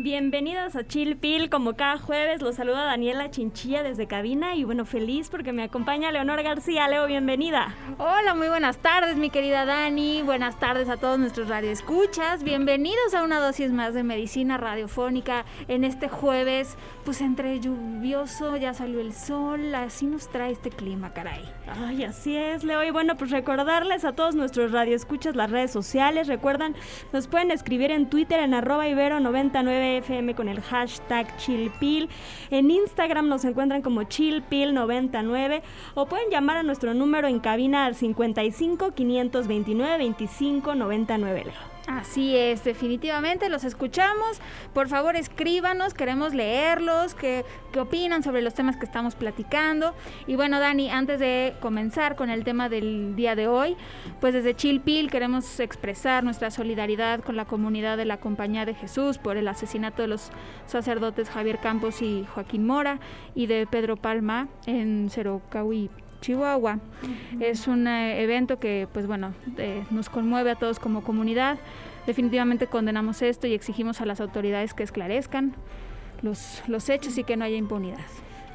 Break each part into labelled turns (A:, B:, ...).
A: Bienvenidos a Chill Pill, como cada jueves los saluda Daniela Chinchilla desde cabina y bueno, feliz porque me acompaña Leonor García. Leo, bienvenida.
B: Hola, muy buenas tardes mi querida Dani, buenas tardes a todos nuestros radioescuchas, bienvenidos a una dosis más de medicina radiofónica en este jueves, pues entre lluvioso, ya salió el sol, así nos trae este clima, caray.
A: Ay, así es, Leo. Y bueno, pues recordarles a todos nuestros radioescuchas las redes sociales, recuerdan, nos pueden escribir en Twitter en arroba ibero99 FM con el hashtag chillpil. En Instagram nos encuentran como chillpil99 o pueden llamar a nuestro número en cabina al 55 529 25 99.
B: Así es, definitivamente los escuchamos. Por favor, escríbanos, queremos leerlos, qué, qué opinan sobre los temas que estamos platicando. Y bueno, Dani, antes de comenzar con el tema del día de hoy, pues desde Chilpil queremos expresar nuestra solidaridad con la comunidad de la Compañía de Jesús por el asesinato de los sacerdotes Javier Campos y Joaquín Mora y de Pedro Palma en Cerocahui. Chihuahua. Es un eh, evento que, pues bueno, eh, nos conmueve a todos como comunidad. Definitivamente condenamos esto y exigimos a las autoridades que esclarezcan los, los hechos y que no haya impunidad.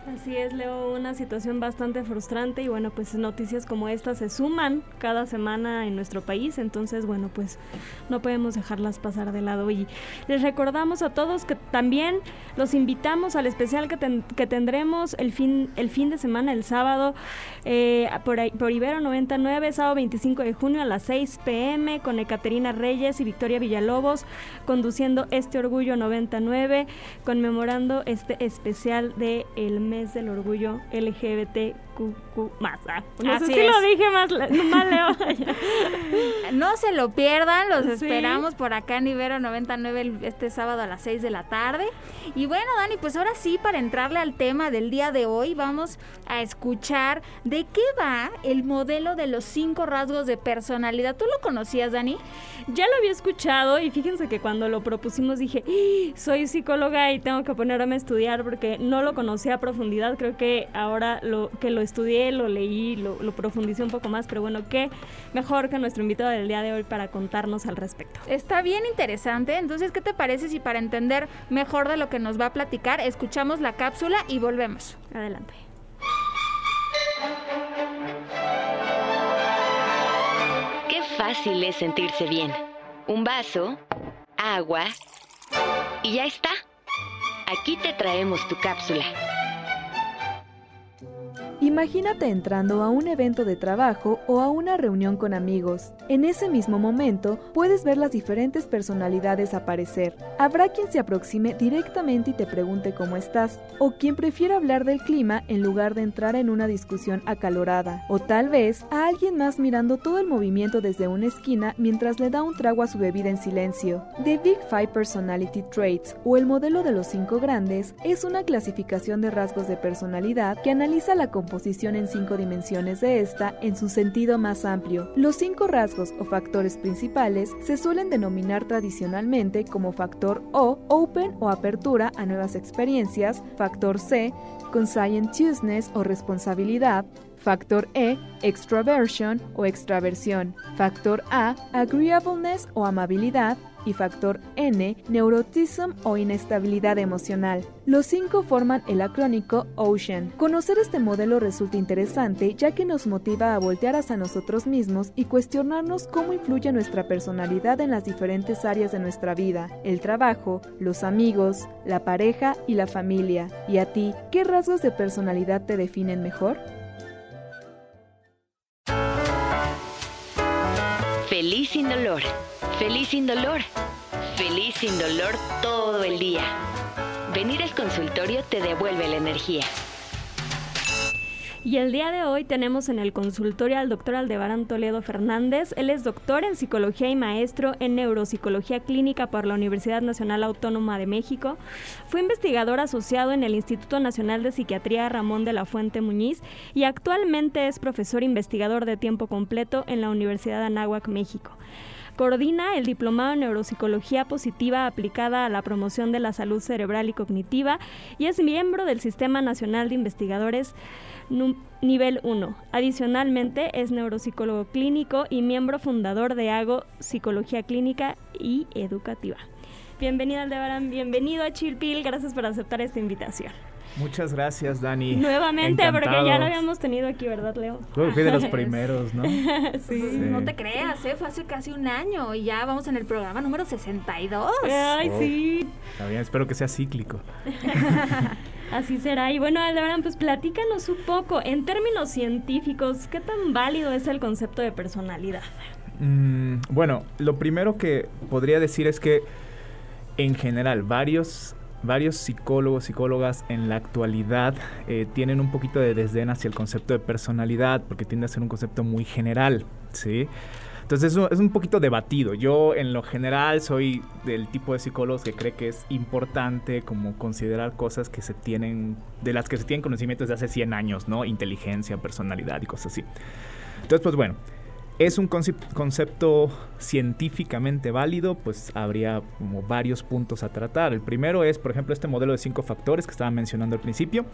A: Así es, Leo, una situación bastante frustrante y bueno, pues noticias como esta se suman cada semana en nuestro país, entonces bueno, pues no podemos dejarlas pasar de lado. Y les recordamos a todos que también los invitamos al especial que, que tendremos el fin, el fin de semana, el sábado, eh, por, por Ibero 99, sábado 25 de junio a las 6 pm con Ecaterina Reyes y Victoria Villalobos conduciendo este Orgullo 99, conmemorando este especial de el del orgullo LGBTQ más. Ah, no sé si lo dije más mal, Leo.
B: no se lo pierdan, los esperamos por acá en Ibero 99 este sábado a las 6 de la tarde. Y bueno, Dani, pues ahora sí, para entrarle al tema del día de hoy, vamos a escuchar de qué va el modelo de los cinco rasgos de personalidad. ¿Tú lo conocías, Dani?
A: Ya lo había escuchado y fíjense que cuando lo propusimos dije, ¡Ah! soy psicóloga y tengo que ponerme a estudiar porque no lo conocía a profundidad. Creo que ahora lo que lo estudié, lo leí, lo, lo profundicé un poco más, pero bueno, qué mejor que nuestro invitado del día de hoy para contarnos al respecto.
B: Está bien interesante, entonces, ¿qué te parece si para entender mejor de lo que nos va a platicar, escuchamos la cápsula y volvemos?
A: Adelante.
C: Qué fácil es sentirse bien. Un vaso, agua y ya está. Aquí te traemos tu cápsula.
D: Imagínate entrando a un evento de trabajo o a una reunión con amigos. En ese mismo momento puedes ver las diferentes personalidades aparecer. Habrá quien se aproxime directamente y te pregunte cómo estás, o quien prefiera hablar del clima en lugar de entrar en una discusión acalorada, o tal vez a alguien más mirando todo el movimiento desde una esquina mientras le da un trago a su bebida en silencio. The Big Five Personality Traits o el modelo de los cinco grandes es una clasificación de rasgos de personalidad que analiza la composición en cinco dimensiones de esta en su sentido más amplio. Los cinco rasgos o factores principales se suelen denominar tradicionalmente como factor O, open o apertura a nuevas experiencias, factor C, conscientiousness o responsabilidad, Factor E, extraversion o extraversión. Factor A, agreeableness o amabilidad y factor N, neurotism o inestabilidad emocional. Los cinco forman el acrónico OCEAN. Conocer este modelo resulta interesante ya que nos motiva a voltear hacia nosotros mismos y cuestionarnos cómo influye nuestra personalidad en las diferentes áreas de nuestra vida, el trabajo, los amigos, la pareja y la familia. ¿Y a ti, qué rasgos de personalidad te definen mejor?
C: Feliz sin dolor. Feliz sin dolor. Feliz sin dolor todo el día. Venir al consultorio te devuelve la energía.
A: Y el día de hoy tenemos en el consultorio al doctor Aldebarán Toledo Fernández. Él es doctor en psicología y maestro en neuropsicología clínica por la Universidad Nacional Autónoma de México. Fue investigador asociado en el Instituto Nacional de Psiquiatría Ramón de la Fuente Muñiz y actualmente es profesor investigador de tiempo completo en la Universidad de Anáhuac, México. Coordina el Diplomado en Neuropsicología Positiva aplicada a la promoción de la salud cerebral y cognitiva y es miembro del Sistema Nacional de Investigadores nivel 1. Adicionalmente, es neuropsicólogo clínico y miembro fundador de AGO Psicología Clínica y Educativa. Bienvenido Aldebarán, bienvenido a Chilpil, gracias por aceptar esta invitación.
E: Muchas gracias, Dani.
A: Nuevamente, porque ya lo habíamos tenido aquí, ¿verdad, Leo?
E: Fui de los primeros, ¿no?
B: sí. No te creas, ¿eh? Fue hace casi un año y ya vamos en el programa número 62.
A: Ay, sí.
E: Está bien, espero que sea cíclico.
A: Así será. Y bueno, Aldebarán, pues platícanos un poco, en términos científicos, ¿qué tan válido es el concepto de personalidad?
E: Mm, bueno, lo primero que podría decir es que en general varios varios psicólogos, psicólogas en la actualidad eh, tienen un poquito de desdén hacia el concepto de personalidad porque tiende a ser un concepto muy general, ¿sí? Entonces es un poquito debatido. Yo en lo general soy del tipo de psicólogos que cree que es importante como considerar cosas que se tienen, de las que se tienen conocimientos de hace 100 años, ¿no? Inteligencia, personalidad y cosas así. Entonces, pues bueno, es un concepto científicamente válido, pues habría como varios puntos a tratar. El primero es, por ejemplo, este modelo de cinco factores que estaba mencionando al principio.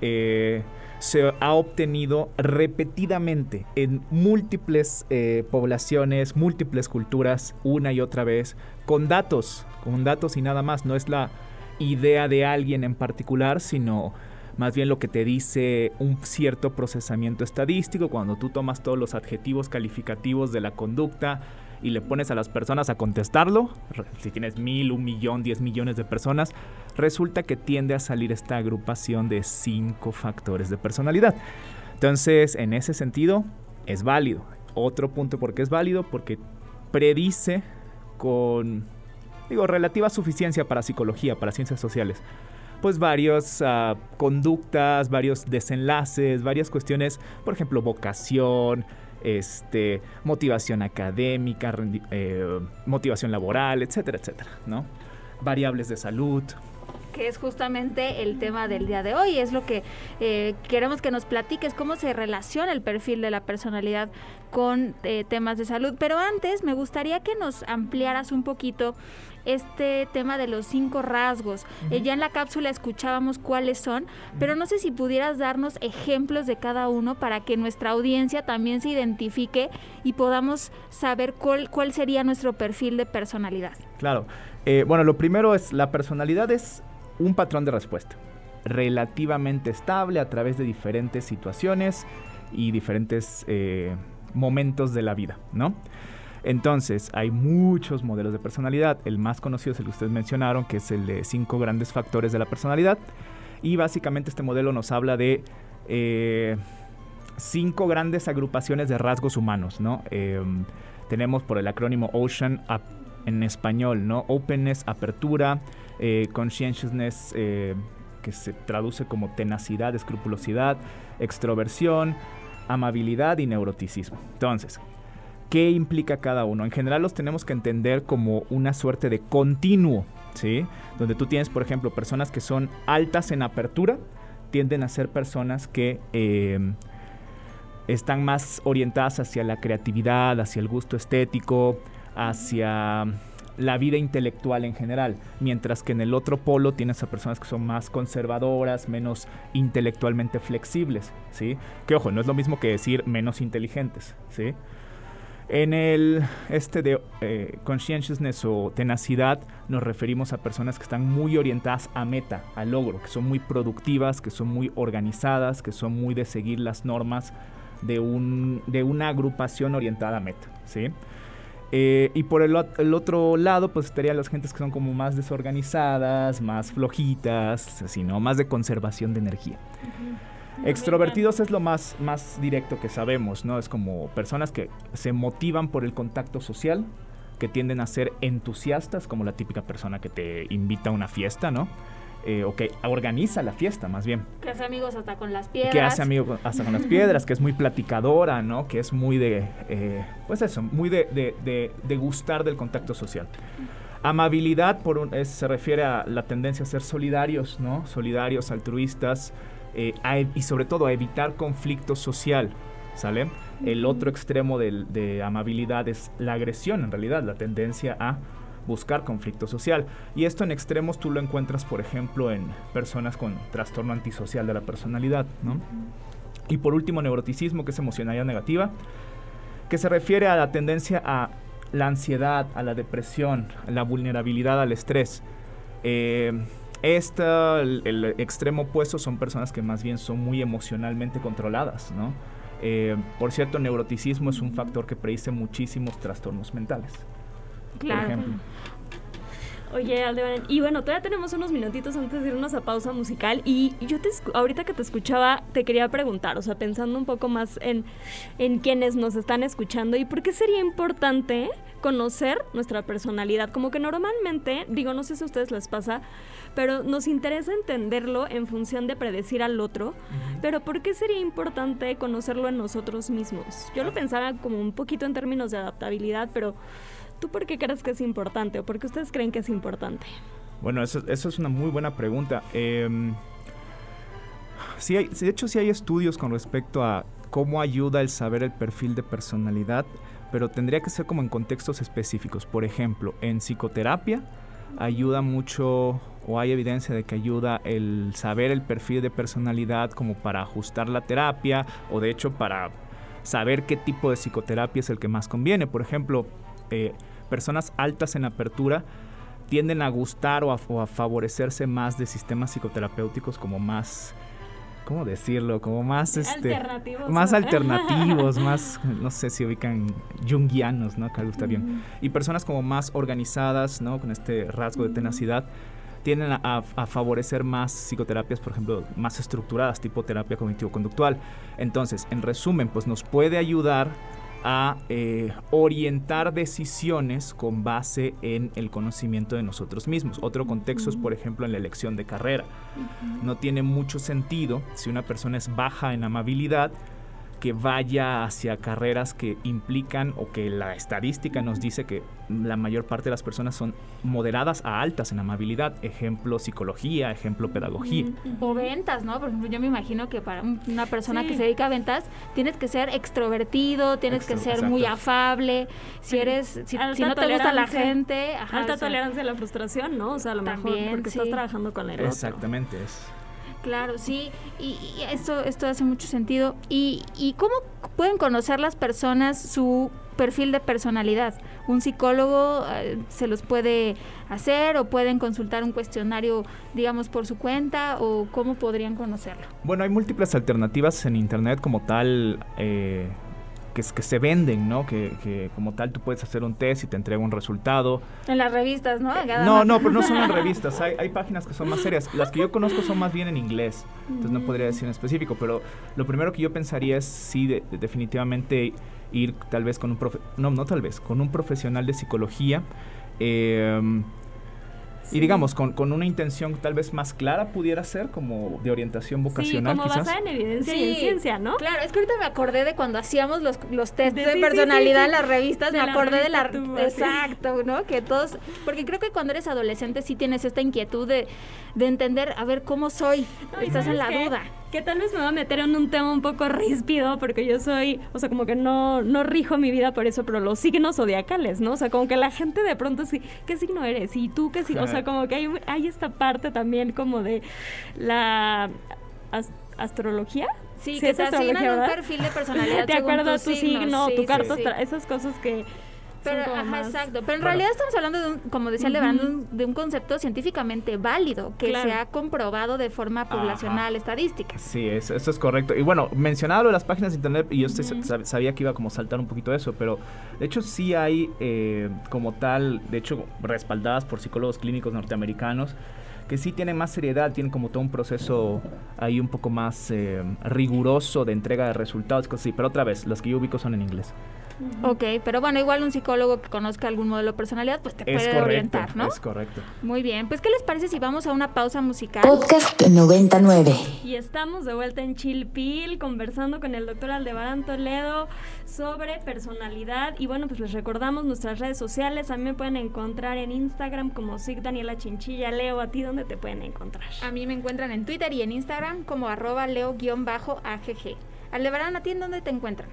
E: Eh, se ha obtenido repetidamente en múltiples eh, poblaciones, múltiples culturas, una y otra vez, con datos, con datos y nada más. No es la idea de alguien en particular, sino más bien lo que te dice un cierto procesamiento estadístico, cuando tú tomas todos los adjetivos calificativos de la conducta y le pones a las personas a contestarlo, si tienes mil, un millón, diez millones de personas, resulta que tiende a salir esta agrupación de cinco factores de personalidad. Entonces, en ese sentido, es válido. Otro punto por qué es válido, porque predice con, digo, relativa suficiencia para psicología, para ciencias sociales pues varias ah, conductas, varios desenlaces, varias cuestiones, por ejemplo, vocación, este, motivación académica, eh, motivación laboral, etcétera, etcétera, ¿no? Variables de salud,
B: que es justamente el tema del día de hoy. Es lo que eh, queremos que nos platiques, cómo se relaciona el perfil de la personalidad con eh, temas de salud. Pero antes me gustaría que nos ampliaras un poquito este tema de los cinco rasgos. Eh, ya en la cápsula escuchábamos cuáles son, pero no sé si pudieras darnos ejemplos de cada uno para que nuestra audiencia también se identifique y podamos saber cuál, cuál sería nuestro perfil de personalidad.
E: Claro. bueno, lo primero es, la personalidad es un patrón de respuesta relativamente estable a través de diferentes situaciones y diferentes eh, momentos de la vida, ¿no? Entonces, hay muchos modelos de personalidad. El más conocido es el que ustedes mencionaron, que es el de cinco grandes factores de la personalidad. Y básicamente este modelo nos habla de eh, cinco grandes agrupaciones de rasgos humanos, ¿no? Em, tenemos por el acrónimo OCEAN en español, ¿no? Openness, apertura, eh, conscientiousness, eh, que se traduce como tenacidad, escrupulosidad, extroversión, amabilidad y neuroticismo. Entonces, ¿qué implica cada uno? En general los tenemos que entender como una suerte de continuo, ¿sí? Donde tú tienes, por ejemplo, personas que son altas en apertura, tienden a ser personas que eh, están más orientadas hacia la creatividad, hacia el gusto estético, hacia la vida intelectual en general, mientras que en el otro polo tienes a personas que son más conservadoras, menos intelectualmente flexibles, ¿sí? Que ojo, no es lo mismo que decir menos inteligentes, ¿sí? En el este de eh, conscientiousness o tenacidad nos referimos a personas que están muy orientadas a meta, a logro, que son muy productivas, que son muy organizadas, que son muy de seguir las normas de, un, de una agrupación orientada a meta, ¿sí? Eh, y por el, otro lado, pues estarían las gentes que son como más desorganizadas, más flojitas, sino más de conservación de energía. Extrovertidos es lo más, más directo que sabemos, ¿no? Es como personas que se motivan por el contacto social, que tienden a ser entusiastas, como la típica persona que te invita a una fiesta, ¿no? eh, o que organiza la fiesta más bien.
B: Que hace amigos hasta con las piedras.
E: Que hace amigos hasta con las piedras, que es muy platicadora, ¿no? Que es muy de, eh, pues eso, muy de, de, de, de gustar del contacto social. Amabilidad por un- es- se refiere a la tendencia a ser solidarios, ¿no? Solidarios, altruistas eh, a e- y sobre todo a evitar conflicto social, ¿sale? El otro extremo del- de amabilidad es la agresión, en realidad, la tendencia a buscar conflicto social. Y esto en extremos tú lo encuentras, por ejemplo, en personas con trastorno antisocial de la personalidad, ¿no? Y por último, neuroticismo, que es emocionalidad negativa, que se refiere a la tendencia a la ansiedad, a la depresión, a la vulnerabilidad al estrés. Eh, esta, el, el extremo opuesto son personas que más bien son muy emocionalmente controladas, ¿no? Eh, por cierto, neuroticismo es un factor que predice muchísimos trastornos mentales.
B: Claro.
E: Por ejemplo.
A: Oye, Aldebarán, y bueno, todavía tenemos unos minutitos antes de irnos a pausa musical y yo te ahorita que te escuchaba te quería preguntar, o sea, pensando un poco más en, en quienes nos están escuchando y por qué sería importante conocer nuestra personalidad, como que normalmente, digo, no sé si a ustedes les pasa, pero nos interesa entenderlo en función de predecir al otro, pero ¿por qué sería importante conocerlo en nosotros mismos? Yo lo pensaba como un poquito en términos de adaptabilidad, pero ¿tú por qué crees que es importante o por qué ustedes creen que es importante?
E: Bueno, eso, eso es una muy buena pregunta. Em, sí hay- de hecho, sí hay estudios con respecto a cómo ayuda el saber el perfil de personalidad, pero tendría que ser como en contextos específicos. Por ejemplo, en psicoterapia ayuda mucho o hay evidencia de que ayuda el saber el perfil de personalidad como para ajustar la terapia o de hecho para saber qué tipo de psicoterapia es el que más conviene. Por ejemplo, eh, personas altas en apertura tienden a gustar o a, o a favorecerse más de sistemas psicoterapéuticos como más, ¿cómo decirlo? Como más, este,
A: Alternativos.
E: más alternativos, más, no sé si ubican junguianos, ¿no? Que algo está bien. Y personas como más organizadas, ¿no? Con este rasgo de tenacidad, tienden a, a- a favorecer más psicoterapias, por ejemplo, más estructuradas, tipo terapia cognitivo-conductual. Entonces, en resumen, pues nos puede ayudar a eh, orientar decisiones con base en el conocimiento de nosotros mismos. Otro contexto es, por ejemplo, en la elección de carrera. No tiene mucho sentido si una persona es baja en amabilidad que vaya hacia carreras que implican o que la estadística nos dice que la mayor parte de las personas son moderadas a altas en amabilidad. Ejemplo psicología, ejemplo pedagogía.
B: O ventas, ¿no? Por ejemplo, yo me imagino que para un- una persona
A: Sí.
B: que se dedica a ventas, tienes que ser extrovertido, tienes que ser muy afable. Si eres, si, no te gusta la
A: tolerancia.
B: gente, ajá,
A: Alta
B: o sea,
A: tolerancia a la frustración, ¿no? O sea, a lo mejor
B: También,
A: porque estás trabajando con el otro.
E: Exactamente. Es.
B: Claro, sí, y, esto, esto hace mucho sentido. ¿Y, ¿Y cómo pueden conocer las personas su perfil de personalidad? ¿Un psicólogo eh, se los puede hacer o pueden consultar un cuestionario, digamos, por su cuenta o cómo podrían conocerlo?
E: Bueno, hay múltiples alternativas en internet como tal eh, que, que se venden, ¿no? Que, que como tal tú puedes hacer un test y te entrega un resultado.
B: En las revistas, ¿no? Cada
E: No,
B: más-
E: no, pero no son en revistas. Hay, hay páginas que son más serias. Las que yo conozco son más bien en inglés. Entonces no podría decir en específico. Pero lo primero que yo pensaría es sí, de- de- definitivamente ir tal vez con un profe no, no tal vez, con un profesional de psicología. eh, Y digamos, con, con una intención tal vez más clara pudiera ser como de orientación
A: Sí,
E: vocacional
A: como
E: quizás.
A: basada en evidencia y en
B: Sí,
A: ciencia, ¿no?
B: Claro, es que ahorita me acordé de cuando hacíamos los, los test
A: De-
B: de,
A: sí, sí,
B: personalidad
A: sí,
B: en
A: sí.
B: las revistas,
A: De
B: me
A: la
B: acordé de la...
A: tú,
B: exacto, ¿no? Que todos... Porque creo que cuando eres adolescente sí tienes esta inquietud de, de entender, a ver, ¿cómo soy?
A: No, y
B: Estás en la duda.
A: Que tal vez me va a meter en un tema un poco ríspido, porque yo soy, o sea, como que no, no rijo mi vida por eso, pero los signos zodiacales, ¿no? O sea, como que la gente de pronto sí, ¿qué signo eres? Y tú, ¿qué signo? O sea, como que hay, hay esta parte también como de la as- astrología.
B: Sí,
A: Sí,
B: que te asignan un perfil de personalidad
A: De
B: según
A: acuerdo a tu
B: signo,
A: signo,
B: sí,
A: tu carta,
B: sí.
A: esas cosas que
B: Pero, ajá,
A: más-
B: exacto. Pero en
E: Bueno.
B: realidad estamos hablando de un, como decía
A: Ujú.
B: Lebrán, de un, de un concepto científicamente válido que
A: Claro.
B: se ha comprobado de forma poblacional, estadística.
E: Sí, es- eso es correcto. Y bueno, mencionado lo de las páginas de internet, y yo sabía que iba como a saltar un poquito eso, pero de hecho sí hay eh, como tal, de hecho respaldadas por psicólogos clínicos norteamericanos, que sí tienen más seriedad, tienen como todo un proceso ahí un poco más eh, riguroso de entrega de resultados, cosas así. Pero otra vez, las que yo ubico son en inglés.
B: Ok, pero bueno, igual un psicólogo que conozca algún modelo de personalidad, pues te puede orientar, ¿no?
E: Es correcto.
B: Muy bien, pues ¿qué les parece si vamos a una pausa musical?
C: Podcast 99.
A: Y estamos de vuelta en Chilpil conversando con el doctor Aldebarán Toledo sobre personalidad. Y bueno, pues les recordamos nuestras redes sociales. A mí me pueden encontrar en Instagram como SIG Daniela Chinchilla. Leo, ¿a ti dónde te pueden encontrar?
B: A mí me encuentran en Twitter y en Instagram como arroba leo-agg. Aldebarán, ¿a ti en dónde te encuentran?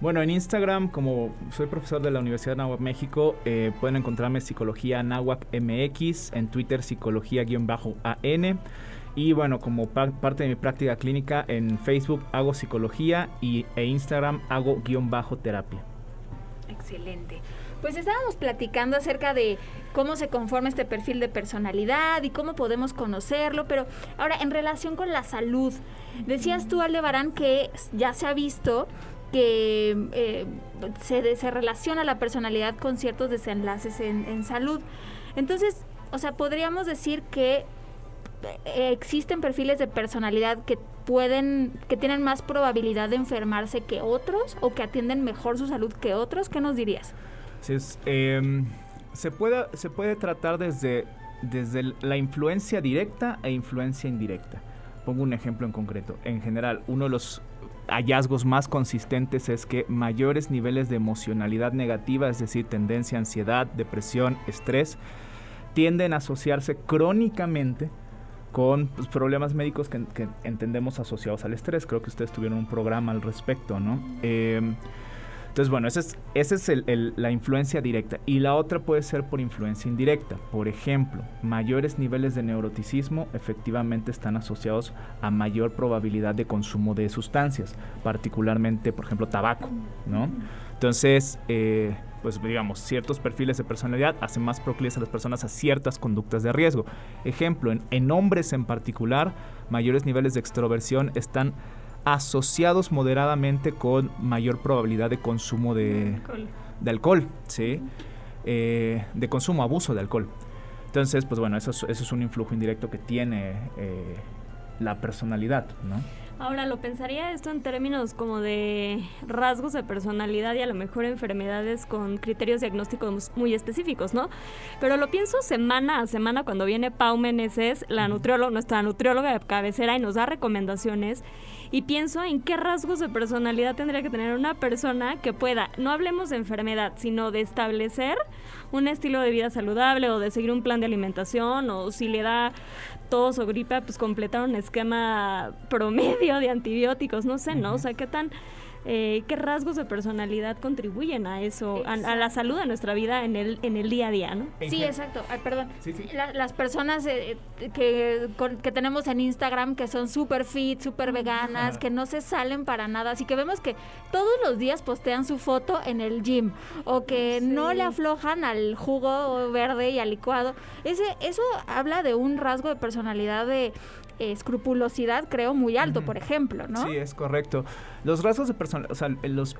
E: Bueno, en Instagram, como soy profesor de la Universidad de Nahuac México, eh, pueden encontrarme Psicología Nahuac MX, en Twitter Psicología-AN. Y bueno, como parte de mi práctica clínica, en Facebook hago psicología y, e Instagram hago guion bajo terapia.
B: Excelente. Pues estábamos platicando acerca de cómo se conforma este perfil de personalidad y cómo podemos conocerlo, pero ahora en relación con la salud, decías tú, Aldebarán, que ya se ha visto que eh, se, relaciona la personalidad con ciertos desenlaces en, salud. Entonces, o sea, podríamos decir que eh, existen perfiles de personalidad que pueden, que tienen más probabilidad de enfermarse que otros o que atienden mejor su salud que otros. ¿Qué nos dirías?
E: Em, se, puede, se puede tratar desde, desde la influencia directa e influencia indirecta. Pongo un ejemplo en concreto. En general, uno de los hallazgos más consistentes es que mayores niveles de emocionalidad negativa, es decir, tendencia a ansiedad, depresión, estrés, tienden a asociarse crónicamente con pues, problemas médicos que, entendemos asociados al estrés. Creo que ustedes tuvieron un programa al respecto, ¿no? Em, entonces, bueno, esa es, es la influencia directa. Y la otra puede ser por influencia indirecta. Por ejemplo, mayores niveles de neuroticismo efectivamente están asociados a mayor probabilidad de consumo de sustancias, particularmente, por ejemplo, tabaco, ¿no? Entonces, eh, pues digamos, ciertos perfiles de personalidad hacen más proclives a las personas a ciertas conductas de riesgo. Ejemplo, en, en hombres en particular, mayores niveles de extroversión están asociados moderadamente con mayor probabilidad de consumo de alcohol, de alcohol ¿sí? Eh, de consumo, abuso de alcohol. Entonces, pues bueno, eso es, eso es un influjo indirecto que tiene eh, la personalidad, ¿no?
A: Ahora, lo pensaría esto en términos como de rasgos de personalidad y a lo mejor enfermedades con criterios diagnósticos muy específicos, ¿no? Pero lo pienso semana a semana cuando viene Pau Meneses, la nutrióloga, nuestra nutrióloga de cabecera, y nos da recomendaciones y pienso en qué rasgos de personalidad tendría que tener una persona que pueda, no hablemos de enfermedad, sino de establecer un estilo de vida saludable o de seguir un plan de alimentación o si le da tos o gripe, pues completar un esquema promedio de antibióticos, no sé, ¿no? O sea, qué tan eh, qué rasgos de personalidad contribuyen a eso, a, la salud de nuestra vida en el, en el día a día, ¿no?
B: Sí, exacto. perdón. las personas eh, que, que tenemos en Instagram que son súper fit, súper veganas, que no se salen para nada, así que vemos que todos los días postean su foto en el gym o que no le aflojan al jugo verde y al licuado. Ese, eso habla de un rasgo de personalidad de escrupulosidad, creo, muy alto, por ejemplo, ¿no?
E: Sí, es correcto. Los rasgos de personalidad, o sea, los,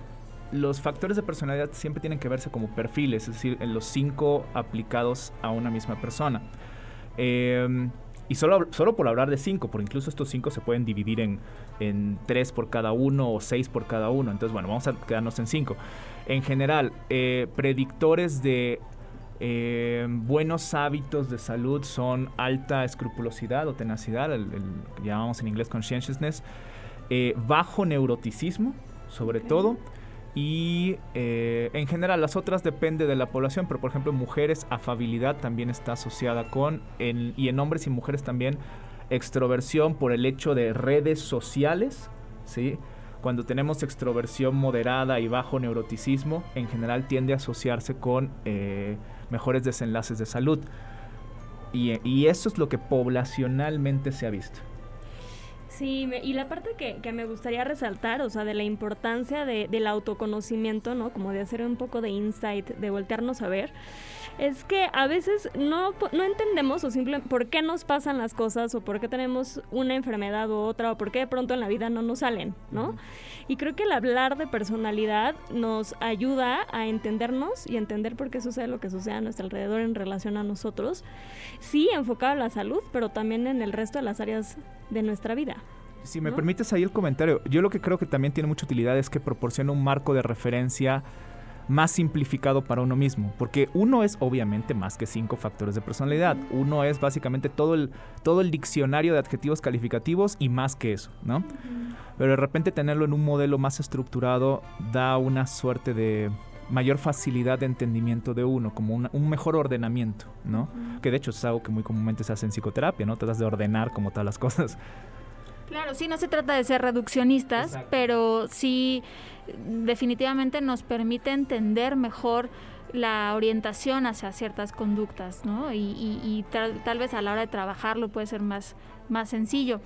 E: los factores de personalidad siempre tienen que verse como perfiles, es decir, en los cinco aplicados a una misma persona. Em, y solo, solo por hablar de cinco, porque incluso estos cinco se pueden dividir en, en tres por cada uno o seis por cada uno. Entonces, bueno, vamos a quedarnos en cinco. En general, eh, predictores de eh, buenos hábitos de salud son alta escrupulosidad o tenacidad, el, llamamos en inglés conscientiousness, eh, bajo neuroticismo, sobre todo, y eh, en general las otras depende de la población, pero por ejemplo mujeres, afabilidad también está asociada con, y en hombres y mujeres también, extroversión por el hecho de redes sociales, ¿sí? Cuando tenemos extroversión moderada y bajo neuroticismo, en general tiende a asociarse con mejores desenlaces de salud. Y, eso es lo que poblacionalmente se ha visto.
A: Sí, y la parte que, que, me gustaría resaltar, o sea, de la importancia de, del autoconocimiento, ¿no? Como de hacer un poco de insight, de voltearnos a ver, es que a veces no, no entendemos o simplemente por qué nos pasan las cosas o por qué tenemos una enfermedad u otra o por qué de pronto en la vida no nos salen, ¿no? Y creo que el hablar de personalidad nos ayuda a entendernos y entender por qué sucede lo que sucede a nuestro alrededor en relación a nosotros. Sí, enfocado en la salud, pero también en el resto de las áreas de nuestra vida.
E: Si me permites ahí el comentario, yo lo que creo que también tiene mucha utilidad es que proporciona un marco de referencia más simplificado para uno mismo, porque uno es obviamente más que cinco factores de personalidad, uno es básicamente todo el, todo el diccionario de adjetivos calificativos y más que eso, ¿no? Pero de repente tenerlo en un modelo más estructurado da una suerte de mayor facilidad de entendimiento de uno, como un mejor ordenamiento, ¿no? Que de hecho es algo que muy comúnmente se hace en psicoterapia, ¿no? Tratas de ordenar como todas las cosas.
B: Claro, sí, no se trata de ser reduccionistas, pero sí definitivamente nos permite entender mejor la orientación hacia ciertas conductas, ¿no? Y, tal, vez a la hora de trabajarlo puede ser más, más sencillo.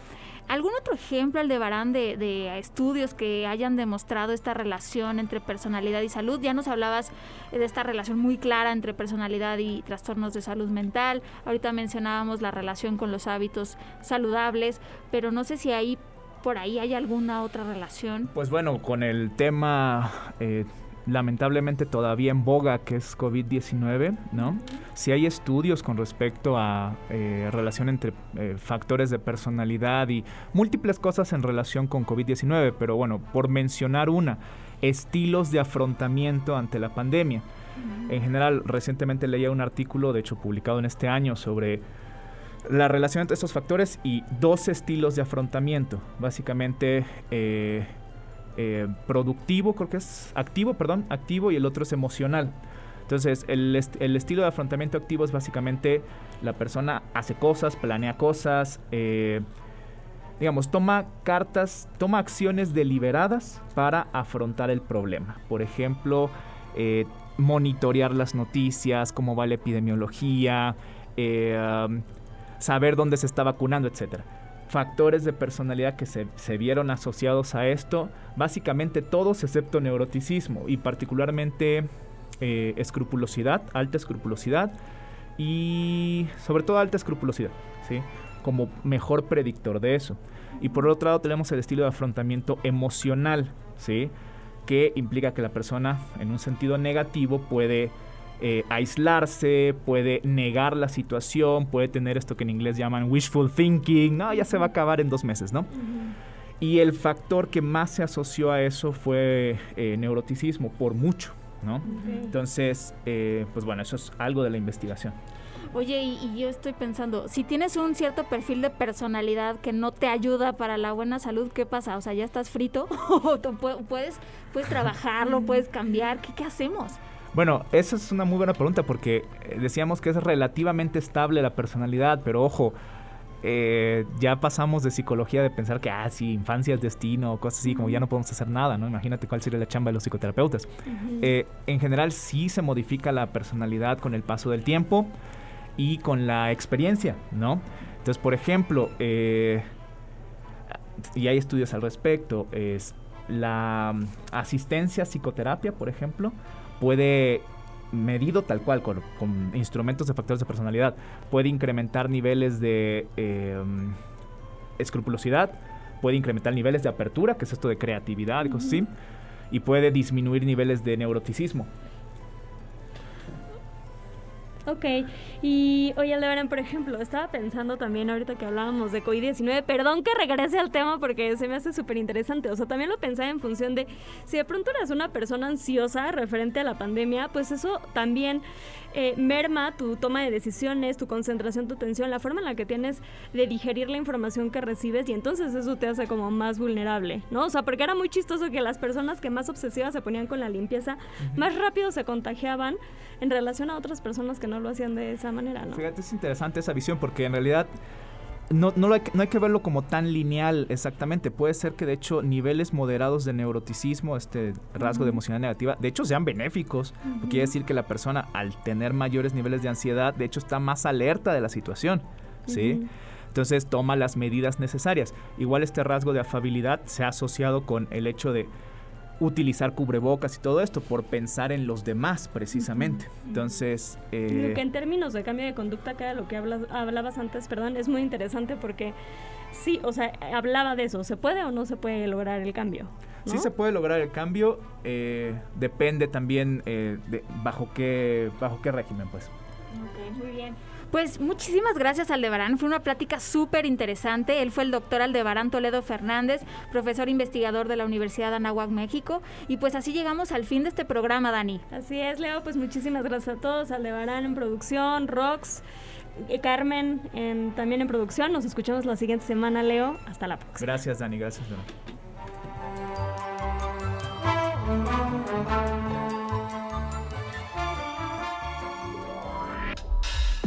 B: ¿Algún otro ejemplo, Aldebarán, de, de estudios que hayan demostrado esta relación entre personalidad y salud? Ya nos hablabas de esta relación muy clara entre personalidad y trastornos de salud mental. Ahorita mencionábamos la relación con los hábitos saludables, pero no sé si ahí por ahí hay alguna otra relación.
E: Pues bueno, con el tema eh, lamentablemente todavía en boga que es COVID-19, ¿no? Si hay estudios con respecto a eh, relación entre eh, factores de personalidad y múltiples cosas en relación con COVID-19, pero bueno, por mencionar una, estilos de afrontamiento ante la pandemia. En general, recientemente leía un artículo, de hecho publicado en este año, sobre la relación entre estos factores y dos estilos de afrontamiento. Básicamente, eh, eh, productivo, creo que es activo, perdón, activo y el otro es emocional. Entonces, el, estilo de afrontamiento activo es básicamente la persona hace cosas, planea cosas, eh, digamos, toma cartas, toma acciones deliberadas para afrontar el problema. Por ejemplo, eh, monitorear las noticias, cómo va la epidemiología, saber dónde se está vacunando, etcétera factores de personalidad que se, vieron asociados a esto, básicamente todos excepto neuroticismo y particularmente eh, escrupulosidad, alta escrupulosidad y sobre todo alta escrupulosidad, ¿sí? como mejor predictor de eso. Y por otro lado tenemos el estilo de afrontamiento emocional, ¿sí? que implica que la persona en un sentido negativo puede eh, aislarse, puede negar la situación, puede tener esto que en inglés llaman wishful thinking, no, ya se va a acabar en dos meses, ¿no? Y el factor que más se asoció a eso fue eh, neuroticismo, por mucho, ¿no? Entonces, eh, pues bueno, eso es algo de la investigación.
B: Oye, y, yo estoy pensando, si tienes un cierto perfil de personalidad que no te ayuda para la buena salud, ¿qué pasa? O sea, ¿ya estás frito? ¿O puedes, puedes trabajarlo, puedes cambiar? ¿Qué, qué hacemos?
E: Bueno, esa es una muy buena pregunta porque eh, decíamos que es relativamente estable la personalidad, pero ojo, eh, ya pasamos de psicología de pensar que, ah, sí, infancia es destino, o cosas así, como ya no podemos hacer nada, ¿no? Imagínate cuál sería la chamba de los psicoterapeutas. Eh, en general sí se modifica la personalidad con el paso del tiempo y con la experiencia, ¿no? Entonces, por ejemplo, y hay estudios al respecto, es la mm, asistencia psicoterapia, por ejemplo, puede medido tal cual con, instrumentos de factores de personalidad puede incrementar niveles de em, escrupulosidad puede incrementar niveles de apertura que es esto de creatividad y cosas así y puede disminuir niveles de neuroticismo
A: Ok, y oye, Leonan, por ejemplo, estaba pensando también ahorita que hablábamos de COVID-19, perdón que regrese al tema porque se me hace súper interesante, o sea, también lo pensaba en función de si de pronto eres una persona ansiosa referente a la pandemia, pues eso también eh, merma tu toma de decisiones, tu concentración, tu atención, la forma en la que tienes de digerir la información que recibes y entonces eso te hace como más vulnerable, ¿no? O sea, porque era muy chistoso que las personas que más obsesivas se ponían con la limpieza, más rápido se contagiaban en relación a otras personas que no lo hacían de esa manera, ¿no?
E: Fíjate, es interesante esa visión porque en realidad no, no, hay, no, hay, que verlo como tan lineal exactamente. Puede ser que de hecho niveles moderados de neuroticismo, este rasgo de emocionalidad negativa, de hecho sean benéficos. Quiere decir que la persona al tener mayores niveles de ansiedad, de hecho está más alerta de la situación. ¿sí? Entonces toma las medidas necesarias. Igual este rasgo de afabilidad se ha asociado con el hecho de utilizar cubrebocas y todo esto por pensar en los demás precisamente. Entonces...
A: Eh, que en términos de cambio de conducta, que lo que hablabas antes, perdón, es muy interesante porque sí, o sea, hablaba de eso, ¿se puede o no se puede lograr el cambio?
E: Sí se puede lograr el cambio, eh, depende también eh, de bajo qué bajo qué régimen, pues.
B: Ok, muy bien. Pues muchísimas gracias Aldebarán, fue una plática súper interesante. Él fue el doctor Aldebarán Toledo Fernández, profesor investigador de la Universidad de Anáhuac, México. Y pues así llegamos al fin de este programa, Dani.
A: Así es, Leo, pues muchísimas gracias a todos, Aldebarán en producción, Rox. Eh, Carmen también en producción. Nos escuchamos la siguiente semana, Leo. Hasta la próxima.
E: Gracias, Dani. Gracias, Dani.